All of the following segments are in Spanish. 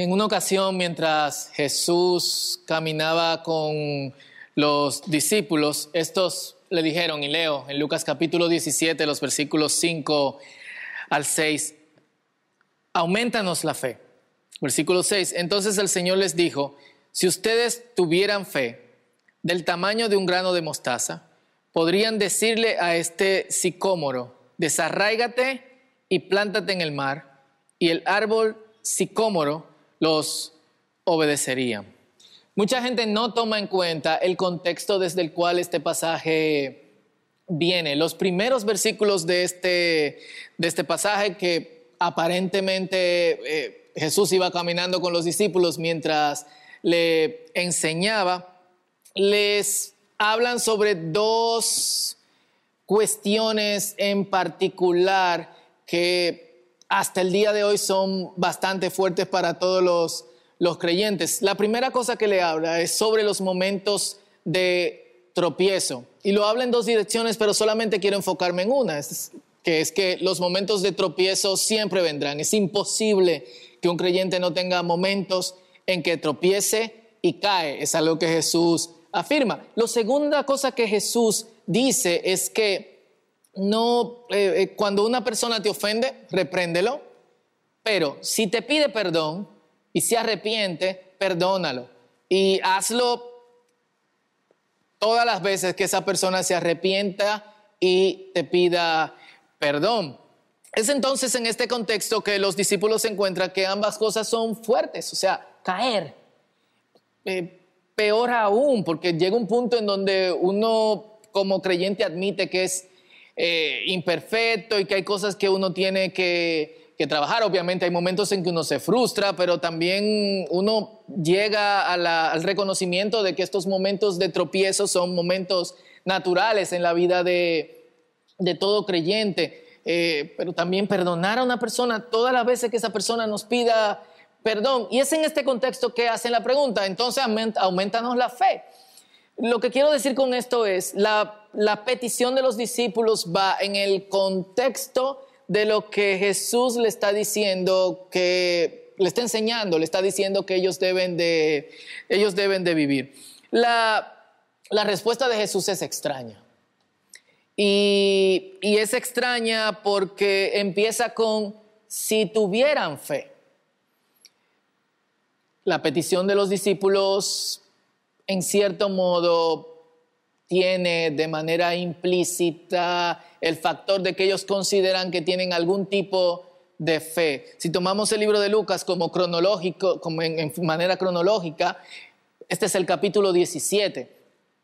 En una ocasión, mientras Jesús caminaba con los discípulos, estos le dijeron, y leo en Lucas capítulo 17, los versículos 5 al 6, aumentanos la fe. Versículo 6, entonces el Señor les dijo, si ustedes tuvieran fe del tamaño de un grano de mostaza, podrían decirle a este sicómoro, desarráigate y plántate en el mar, y el árbol sicómoro los obedecería. Mucha gente no toma en cuenta el contexto desde el cual este pasaje viene. Los primeros versículos de este, de este pasaje que aparentemente eh, Jesús iba caminando con los discípulos mientras le enseñaba, les hablan sobre dos cuestiones en particular que hasta el día de hoy son bastante fuertes para todos los, los creyentes. La primera cosa que le habla es sobre los momentos de tropiezo. Y lo habla en dos direcciones, pero solamente quiero enfocarme en una, que es que los momentos de tropiezo siempre vendrán. Es imposible que un creyente no tenga momentos en que tropiece y cae. Es algo que Jesús afirma. La segunda cosa que Jesús dice es que no, eh, eh, cuando una persona te ofende, repréndelo, pero si te pide perdón y se arrepiente, perdónalo. Y hazlo todas las veces que esa persona se arrepienta y te pida perdón. Es entonces en este contexto que los discípulos encuentran que ambas cosas son fuertes, o sea, caer. Eh, peor aún, porque llega un punto en donde uno como creyente admite que es eh, imperfecto y que hay cosas que uno tiene que, trabajar. Obviamente hay momentos en que uno se frustra, pero también uno llega al reconocimiento de que estos momentos de tropiezo son momentos naturales en la vida de, de todo creyente. Eh, pero también perdonar a una persona todas las veces que esa persona nos pida perdón. Y es en este contexto que hacen la pregunta, entonces aumentanos la fe. Lo que quiero decir con esto es, la, la petición de los discípulos va en el contexto de lo que Jesús le está diciendo que le está enseñando, le está diciendo que ellos deben de, ellos deben de vivir. La, la respuesta de Jesús es extraña. Y, es extraña porque empieza con si tuvieran fe. La petición de los discípulos, en cierto modo, tiene de manera implícita el factor de que ellos consideran que tienen algún tipo de fe. Si tomamos el libro de Lucas como cronológico, como en, manera cronológica, este es el capítulo 17.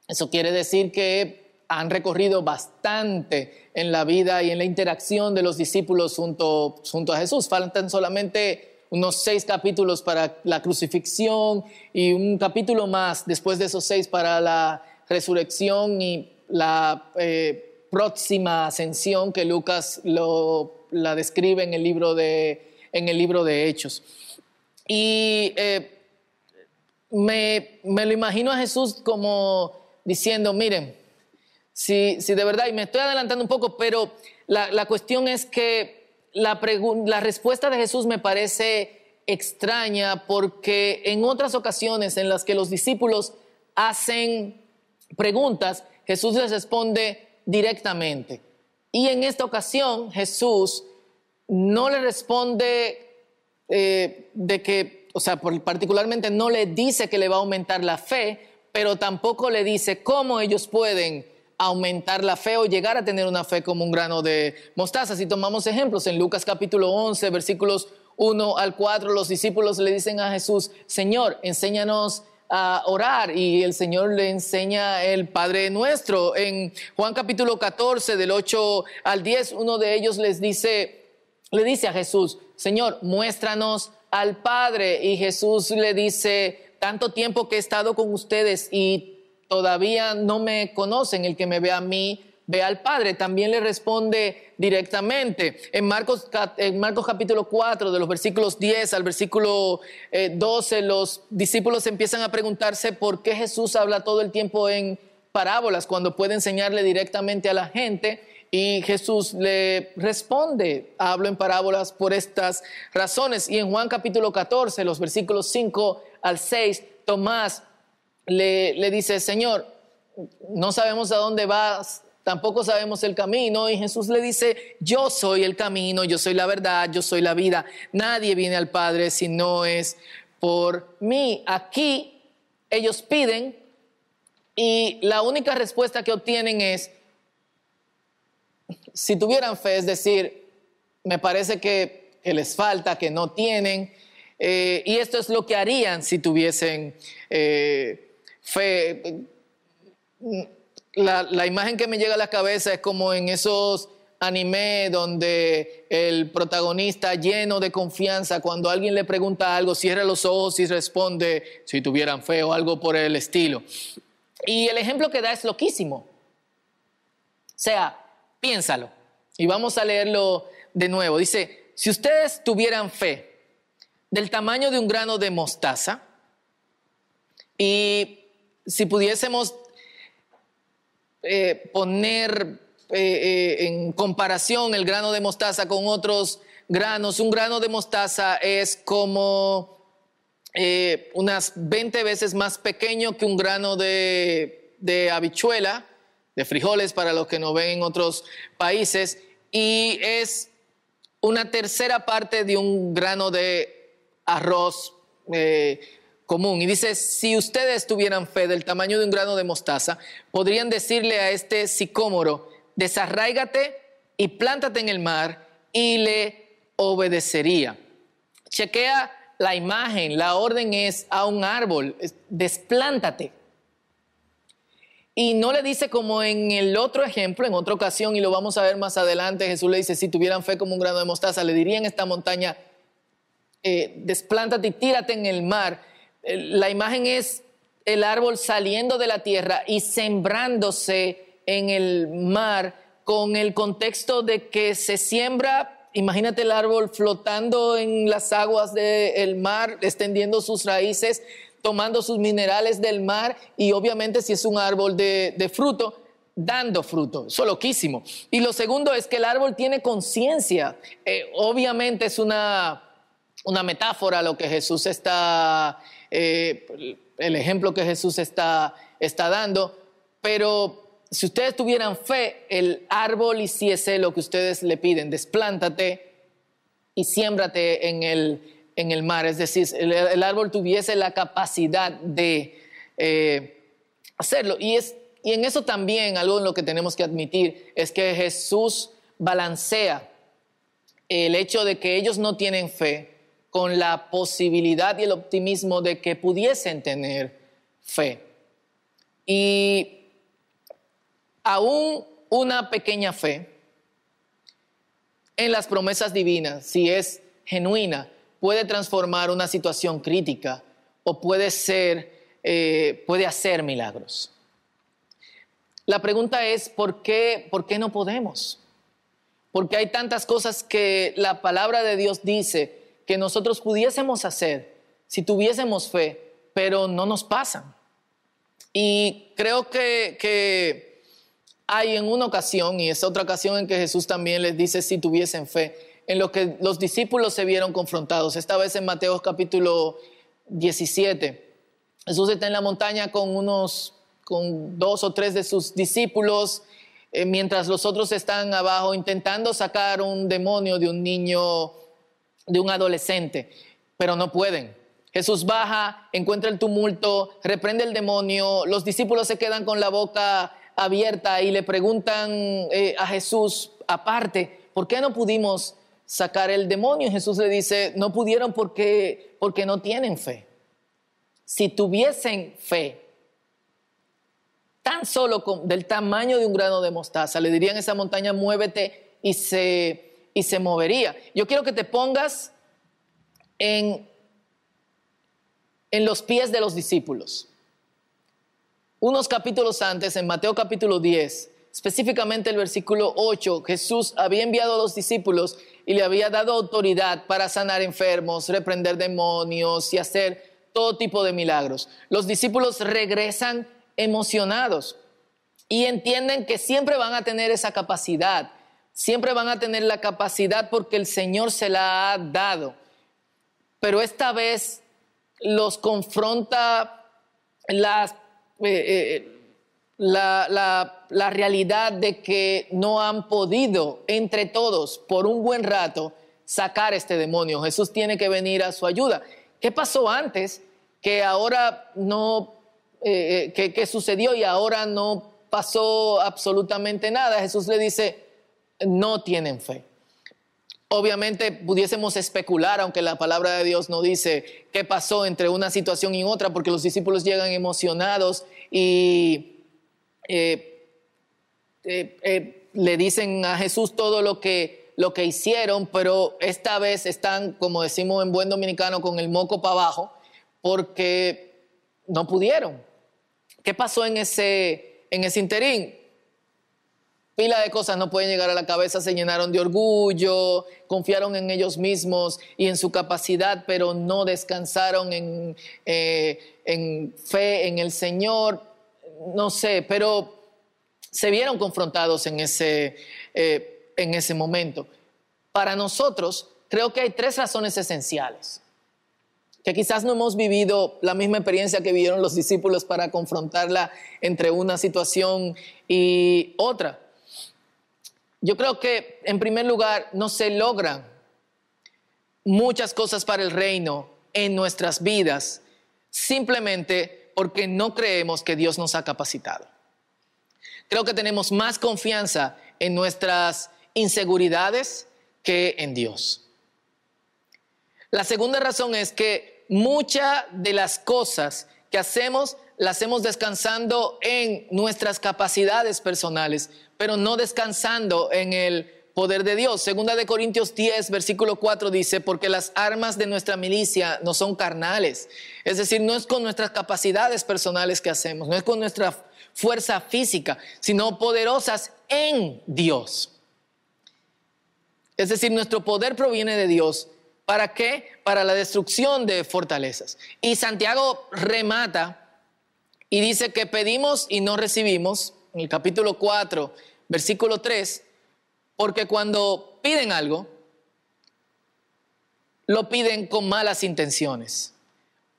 Eso quiere decir que han recorrido bastante en la vida y en la interacción de los discípulos junto, junto a Jesús. Faltan solamente unos seis capítulos para la crucifixión y un capítulo más después de esos seis para la resurrección y la eh, próxima ascensión que Lucas lo, la describe en el libro de, en el libro de Hechos. Y eh, me, me lo imagino a Jesús como diciendo, miren, si, de verdad, y me estoy adelantando un poco, pero la, cuestión es que la, la respuesta de Jesús me parece extraña porque en otras ocasiones en las que los discípulos hacen preguntas, Jesús les responde directamente. Y en esta ocasión Jesús no le responde eh, de que, o sea, particularmente no le dice que le va a aumentar la fe, pero tampoco le dice cómo ellos pueden aumentar la fe o llegar a tener una fe como un grano de mostaza. Si tomamos ejemplos, en Lucas capítulo 11, versículos 1 al 4, los discípulos le dicen a Jesús, Señor, enséñanos a orar y el Señor le enseña el Padre nuestro. En Juan capítulo 14, del 8 al 10, uno de ellos les dice, le dice a Jesús, Señor, muéstranos al Padre. Y Jesús le dice, tanto tiempo que he estado con ustedes y todavía no me conocen, el que me ve a mí, ve al Padre. También le responde directamente. En Marcos, en Marcos capítulo 4, de los versículos 10 al versículo 12, eh, los discípulos empiezan a preguntarse por qué Jesús habla todo el tiempo en parábolas cuando puede enseñarle directamente a la gente. Y Jesús le responde, hablo en parábolas por estas razones. Y en Juan capítulo 14, los versículos 5 al 6, Tomás le, le dice, Señor, no sabemos a dónde vas, tampoco sabemos el camino. Y Jesús le dice, yo soy el camino, yo soy la verdad, yo soy la vida. Nadie viene al Padre si no es por mí. Aquí ellos piden y la única respuesta que obtienen es, si tuvieran fe, es decir, me parece que, les falta, que no tienen, eh, y esto es lo que harían si tuviesen eh, fe la, imagen que me llega a la cabeza es como en esos anime donde el protagonista lleno de confianza, cuando alguien le pregunta algo, cierra los ojos y responde si tuvieran fe o algo por el estilo. Y el ejemplo que da es loquísimo. O sea, piénsalo. Y vamos a leerlo de nuevo. Dice, si ustedes tuvieran fe del tamaño de un grano de mostaza, y si pudiésemos eh, poner eh, eh, en comparación el grano de mostaza con otros granos, un grano de mostaza es como unas 20 veces más pequeño que un grano de, de habichuela, de frijoles para los que no ven en otros países, y es una tercera parte de un grano de arroz común. Y dice, si ustedes tuvieran fe del tamaño de un grano de mostaza, podrían decirle a este sicómoro, desarráigate y plántate en el mar y le obedecería. Chequea la imagen, la orden es a un árbol, desplántate. Y no le dice como en el otro ejemplo, en otra ocasión, y lo vamos a ver más adelante, Jesús le dice, si tuvieran fe como un grano de mostaza, le dirían esta montaña, eh, desplántate y tírate en el mar la imagen es el árbol saliendo de la tierra y sembrándose en el mar con el contexto de que se siembra, imagínate el árbol flotando en las aguas del mar, extendiendo sus raíces, tomando sus minerales del mar y obviamente si es un árbol de, fruto, dando fruto. Eso es loquísimo. Y lo segundo es que el árbol tiene conciencia. Eh, obviamente es una, una metáfora lo que Jesús está eh, el ejemplo que Jesús está, está dando, pero si ustedes tuvieran fe, el árbol hiciese lo que ustedes le piden, desplántate y siémbrate en el, en el mar, es decir, el, árbol tuviese la capacidad de eh, hacerlo. Y, es, y en eso también algo en lo que tenemos que admitir es que Jesús balancea el hecho de que ellos no tienen fe con la posibilidad y el optimismo de que pudiesen tener fe. Y aún una pequeña fe en las promesas divinas, si es genuina, puede transformar una situación crítica o puede ser, eh, puede hacer milagros. La pregunta es, ¿por qué, ¿por qué no podemos? Porque hay tantas cosas que la palabra de Dios dice que nosotros pudiésemos hacer si tuviésemos fe, pero no nos pasan. Y creo que, hay en una ocasión, y es otra ocasión en que Jesús también les dice si tuviesen fe, en lo que los discípulos se vieron confrontados, esta vez en Mateo capítulo 17. Jesús está en la montaña con unos, con dos o tres de sus discípulos, eh, mientras los otros están abajo intentando sacar un demonio de un niño de un adolescente, pero no pueden. Jesús baja, encuentra el tumulto, reprende el demonio, los discípulos se quedan con la boca abierta y le preguntan eh, a Jesús aparte, ¿por qué no pudimos sacar el demonio? Jesús le dice, no pudieron porque, porque no tienen fe. Si tuviesen fe, tan solo del tamaño de un grano de mostaza, le dirían a esa montaña, muévete y se y se movería. Yo quiero que te pongas en, en los pies de los discípulos. Unos capítulos antes, en Mateo capítulo 10, específicamente el versículo 8, Jesús había enviado a los discípulos y le había dado autoridad para sanar enfermos, reprender demonios y hacer todo tipo de milagros. Los discípulos regresan emocionados y entienden que siempre van a tener esa capacidad, siempre van a tener la capacidad porque el Señor se la ha dado. Pero esta vez los confronta las, eh, eh, la, la realidad de que no han podido entre todos por un buen rato sacar este demonio. Jesús tiene que venir a su ayuda. ¿Qué pasó antes que ahora no, eh, que, sucedió y ahora no pasó absolutamente nada? Jesús le dice, no tienen fe. Obviamente pudiésemos especular, aunque la palabra de Dios no dice qué pasó entre una situación y otra, porque los discípulos llegan emocionados y eh, le dicen a Jesús todo lo que lo que hicieron, pero esta vez están, como decimos en buen dominicano, con el moco para abajo, porque no pudieron. ¿Qué pasó en ese, en ese interín? Pila de cosas no pueden llegar a la cabeza, se llenaron de orgullo, confiaron en ellos mismos y en su capacidad, pero no descansaron en, eh, en fe en el Señor. No sé, pero se vieron confrontados en ese, eh, en ese momento. Para nosotros, creo que hay tres razones esenciales, que quizás no hemos vivido la misma experiencia que vivieron los discípulos para confrontarla entre una situación y otra. Yo creo que, en primer lugar, no se logran muchas cosas para el reino en nuestras vidas simplemente porque no creemos que Dios nos ha capacitado. Creo que tenemos más confianza en nuestras inseguridades que en Dios. La segunda razón es que muchas de las cosas que hacemos las hacemos descansando en nuestras capacidades personales, pero no descansando en el poder de Dios. Segunda de Corintios 10, versículo 4 dice, porque las armas de nuestra milicia no son carnales. Es decir, no es con nuestras capacidades personales que hacemos, no es con nuestra fuerza física, sino poderosas en Dios. Es decir, nuestro poder proviene de Dios. ¿Para qué? Para la destrucción de fortalezas. Y Santiago remata y dice que pedimos y no recibimos, en el capítulo 4, versículo 3, porque cuando piden algo, lo piden con malas intenciones,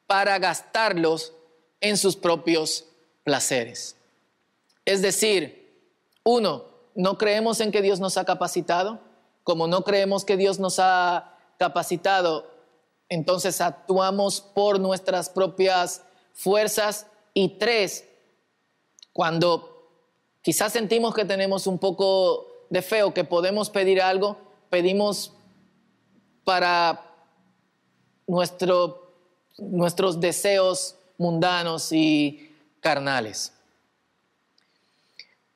para gastarlos en sus propios placeres. Es decir, uno, no creemos en que Dios nos ha capacitado como no creemos que Dios nos ha capacitado, entonces actuamos por nuestras propias fuerzas. Y tres, cuando quizás sentimos que tenemos un poco de fe o que podemos pedir algo, pedimos para nuestro, nuestros deseos mundanos y carnales.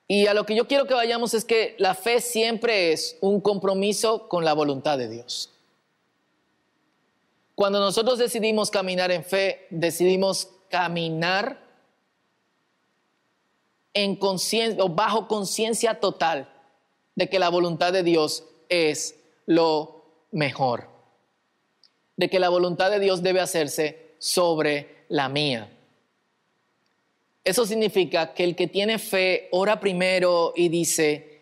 Y a lo que yo quiero que vayamos es que la fe siempre es un compromiso con la voluntad de Dios. Cuando nosotros decidimos caminar en fe, decidimos caminar en conciencia o bajo conciencia total de que la voluntad de Dios es lo mejor. De que la voluntad de Dios debe hacerse sobre la mía. Eso significa que el que tiene fe ora primero y dice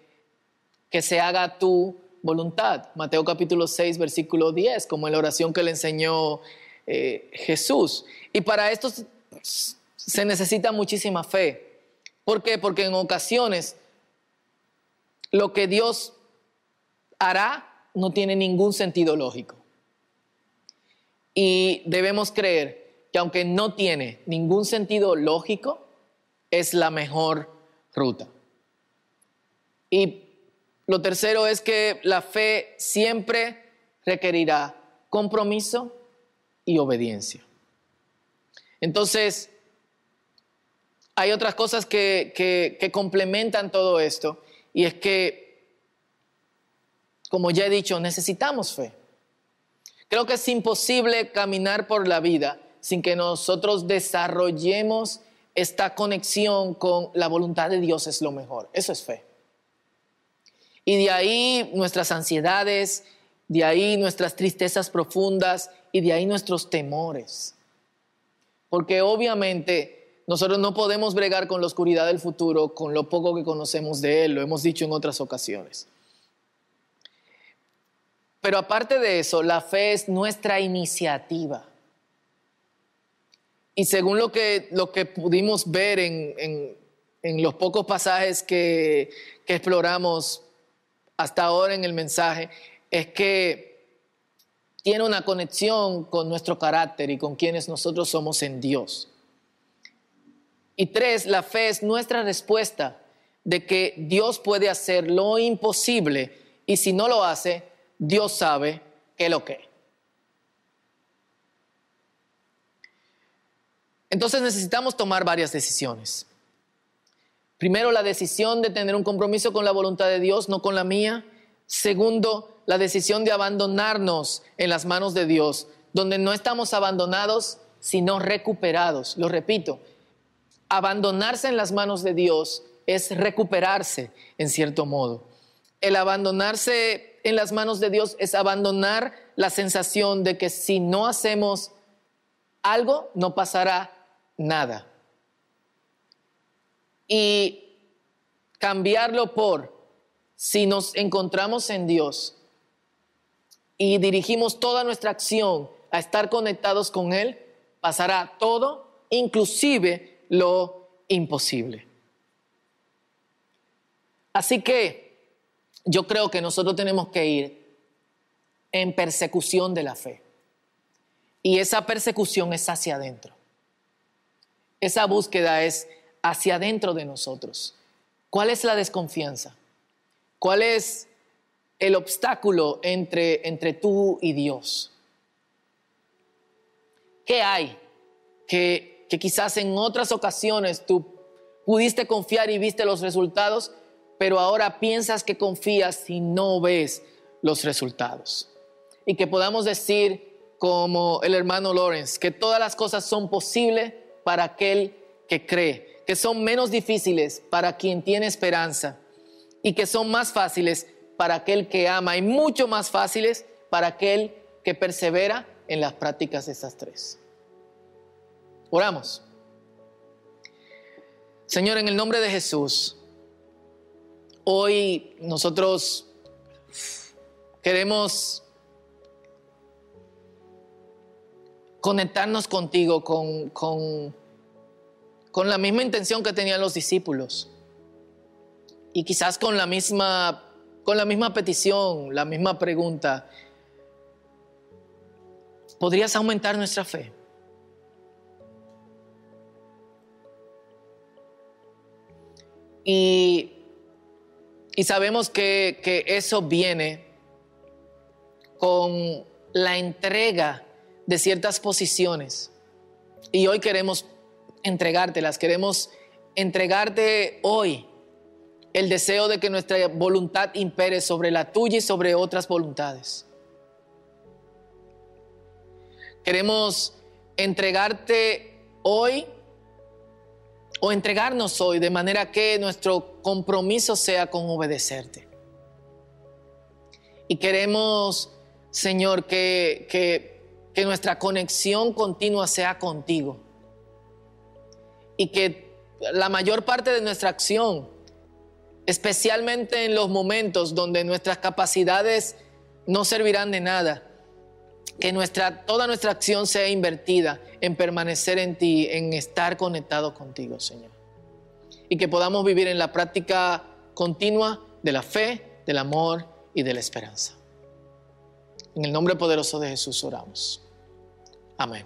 que se haga tu voluntad. Mateo capítulo 6, versículo 10, como en la oración que le enseñó eh, Jesús. Y para esto se necesita muchísima fe. ¿Por qué? Porque en ocasiones lo que Dios hará no tiene ningún sentido lógico. Y debemos creer que aunque no tiene ningún sentido lógico, es la mejor ruta. Y lo tercero es que la fe siempre requerirá compromiso y obediencia. Entonces, hay otras cosas que, complementan todo esto y es que, como ya he dicho, necesitamos fe. Creo que es imposible caminar por la vida sin que nosotros desarrollemos esta conexión con la voluntad de Dios es lo mejor. Eso es fe. Y de ahí nuestras ansiedades, de ahí nuestras tristezas profundas y de ahí nuestros temores. Porque obviamente nosotros no podemos bregar con la oscuridad del futuro con lo poco que conocemos de Él, lo hemos dicho en otras ocasiones. Pero aparte de eso, la fe es nuestra iniciativa. Y según lo que, lo que pudimos ver en, los pocos pasajes que, que exploramos hasta ahora en el mensaje, es que tiene una conexión con nuestro carácter y con quienes nosotros somos en Dios. Y tres, la fe es nuestra respuesta de que Dios puede hacer lo imposible y si no lo hace, Dios sabe qué lo que. Entonces necesitamos tomar varias decisiones. Primero, la decisión de tener un compromiso con la voluntad de Dios, no con la mía. Segundo, la decisión de abandonarnos en las manos de Dios, donde no estamos abandonados, sino recuperados. Lo repito, abandonarse en las manos de Dios es recuperarse en cierto modo. El abandonarse en las manos de Dios es abandonar la sensación de que si no hacemos algo, no pasará nada. Y cambiarlo por, si nos encontramos en Dios y dirigimos toda nuestra acción a estar conectados con Él, pasará todo, inclusive lo imposible. Así que yo creo que nosotros tenemos que ir en persecución de la fe. Y esa persecución es hacia adentro. Esa búsqueda es hacia adentro de nosotros. ¿Cuál es la desconfianza? ¿Cuál es el obstáculo entre, entre tú y Dios? ¿Qué hay que que quizás en otras ocasiones tú pudiste confiar y viste los resultados, pero ahora piensas que confías y no ves los resultados. Y que podamos decir, como el hermano Lawrence, que todas las cosas son posibles para aquel que cree, que son menos difíciles para quien tiene esperanza y que son más fáciles para aquel que ama y mucho más fáciles para aquel que persevera en las prácticas de estas tres. Oramos. Señor, en el nombre de Jesús, hoy nosotros queremos conectarnos contigo con, con, con, la misma intención que tenían los discípulos y quizás con la misma, con la misma petición, la misma pregunta. ¿Podrías aumentar nuestra fe? Y, sabemos que, que eso viene con la entrega de ciertas posiciones. Y hoy queremos entregártelas, queremos entregarte hoy el deseo de que nuestra voluntad impere sobre la tuya y sobre otras voluntades. Queremos entregarte hoy o entregarnos hoy de manera que nuestro compromiso sea con obedecerte. Y queremos, Señor, que, que, que nuestra conexión continua sea contigo. Y que la mayor parte de nuestra acción, especialmente en los momentos donde nuestras capacidades no servirán de nada, que nuestra, toda nuestra acción sea invertida en permanecer en ti, en estar conectado contigo, Señor. Y que podamos vivir en la práctica continua de la fe, del amor y de la esperanza. En el nombre poderoso de Jesús oramos. Amén.